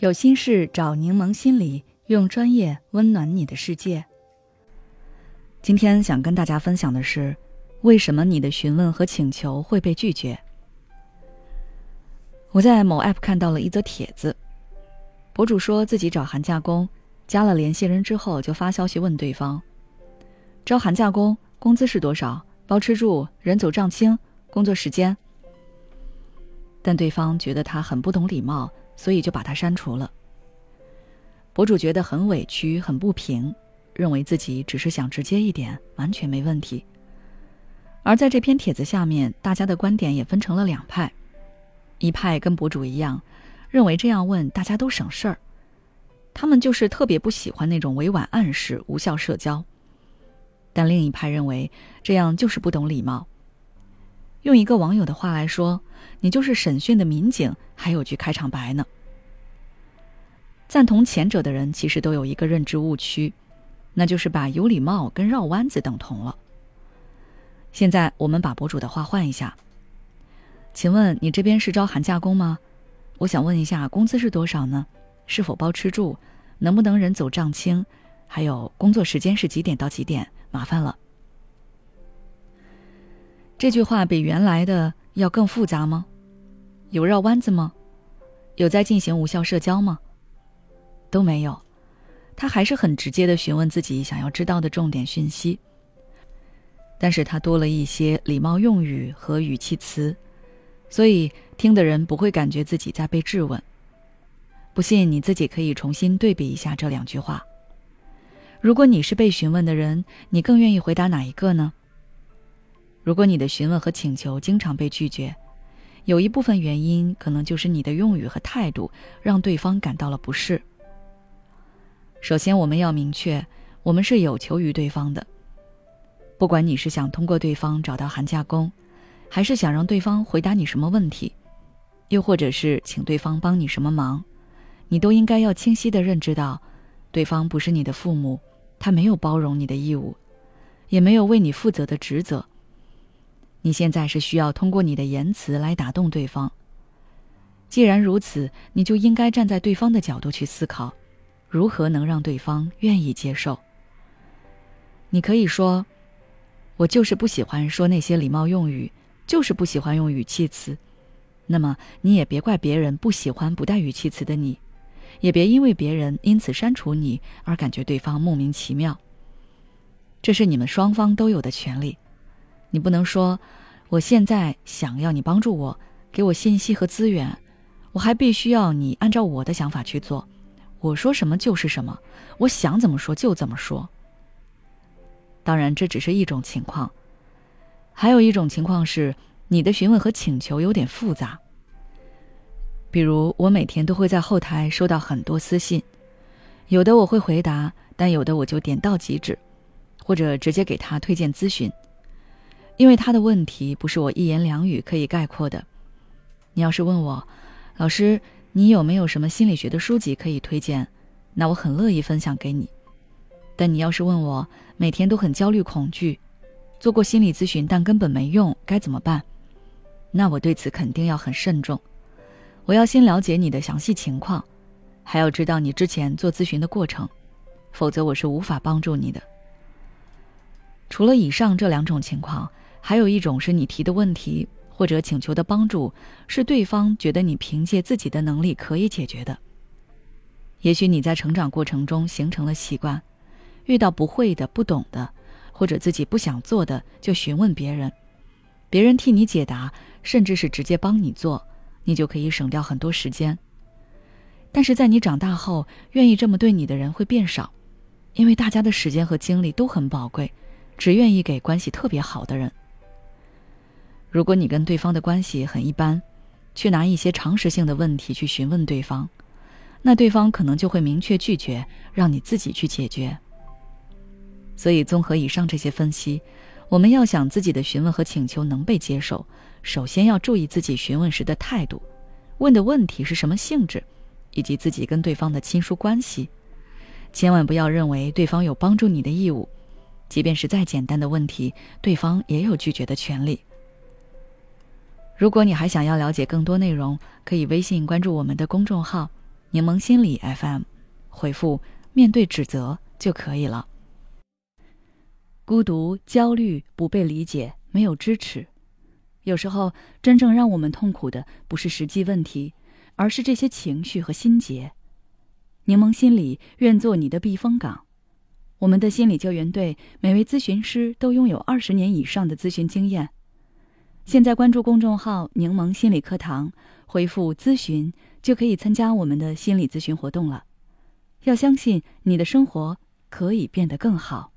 有心事找柠檬心理，用专业温暖你的世界。今天想跟大家分享的是，为什么你的询问和请求会被拒绝？我在某 app 看到了一则帖子，博主说自己找寒假工，加了联系人之后就发消息问对方：招寒假工，工资是多少？包吃住，人走账清，工作时间。但对方觉得他很不懂礼貌。所以就把他删除了。博主觉得很委屈、很不平，认为自己只是想直接一点，完全没问题。而在这篇帖子下面，大家的观点也分成了两派：一派跟博主一样，认为这样问大家都省事儿，他们就是特别不喜欢那种委婉暗示、无效社交；但另一派认为这样就是不懂礼貌。用一个网友的话来说，你就是审讯的民警，还有句开场白呢。赞同前者的人其实都有一个认知误区，那就是把有礼貌跟绕弯子等同了。现在我们把博主的话换一下，请问你这边是招寒假工吗？我想问一下，工资是多少呢？是否包吃住？能不能人走账清？还有工作时间是几点到几点？麻烦了。这句话比原来的要更复杂吗？有绕弯子吗？有在进行无效社交吗？都没有，他还是很直接的询问自己想要知道的重点讯息。但是他多了一些礼貌用语和语气词，所以听的人不会感觉自己在被质问。不信你自己可以重新对比一下这两句话。如果你是被询问的人，你更愿意回答哪一个呢？如果你的询问和请求经常被拒绝，有一部分原因可能就是你的用语和态度让对方感到了不适。首先，我们要明确，我们是有求于对方的。不管你是想通过对方找到寒假工，还是想让对方回答你什么问题，又或者是请对方帮你什么忙，你都应该要清晰的认知到，对方不是你的父母，他没有包容你的义务，也没有为你负责的职责。你现在是需要通过你的言辞来打动对方。既然如此，你就应该站在对方的角度去思考，如何能让对方愿意接受。你可以说：“我就是不喜欢说那些礼貌用语，就是不喜欢用语气词。”那么你也别怪别人不喜欢不带语气词的你，也别因为别人因此删除你而感觉对方莫名其妙。这是你们双方都有的权利。你不能说，我现在想要你帮助我，给我信息和资源，我还必须要你按照我的想法去做，我说什么就是什么，我想怎么说就怎么说。当然，这只是一种情况，还有一种情况是你的询问和请求有点复杂。比如，我每天都会在后台收到很多私信，有的我会回答，但有的我就点到即止，或者直接给他推荐咨询。因为他的问题不是我一言两语可以概括的。你要是问我，老师，你有没有什么心理学的书籍可以推荐？那我很乐意分享给你。但你要是问我，每天都很焦虑恐惧，做过心理咨询但根本没用，该怎么办？那我对此肯定要很慎重。我要先了解你的详细情况，还要知道你之前做咨询的过程，否则我是无法帮助你的。除了以上这两种情况。还有一种是你提的问题或者请求的帮助，是对方觉得你凭借自己的能力可以解决的。也许你在成长过程中形成了习惯，遇到不会的、不懂的，或者自己不想做的，就询问别人，别人替你解答，甚至是直接帮你做，你就可以省掉很多时间。但是在你长大后，愿意这么对你的人会变少，因为大家的时间和精力都很宝贵，只愿意给关系特别好的人。如果你跟对方的关系很一般，去拿一些常识性的问题去询问对方，那对方可能就会明确拒绝，让你自己去解决。所以，综合以上这些分析，我们要想自己的询问和请求能被接受，首先要注意自己询问时的态度，问的问题是什么性质，以及自己跟对方的亲疏关系。千万不要认为对方有帮助你的义务，即便是再简单的问题，对方也有拒绝的权利。如果你还想要了解更多内容，可以微信关注我们的公众号“柠檬心理 FM，回复“面对指责”就可以了。孤独、焦虑、不被理解、没有支持，有时候真正让我们痛苦的不是实际问题，而是这些情绪和心结。柠檬心理愿做你的避风港。我们的心理救援队每位咨询师都拥有二十年以上的咨询经验。现在关注公众号“柠檬心理课堂”，回复“咨询”就可以参加我们的心理咨询活动了。要相信你的生活可以变得更好。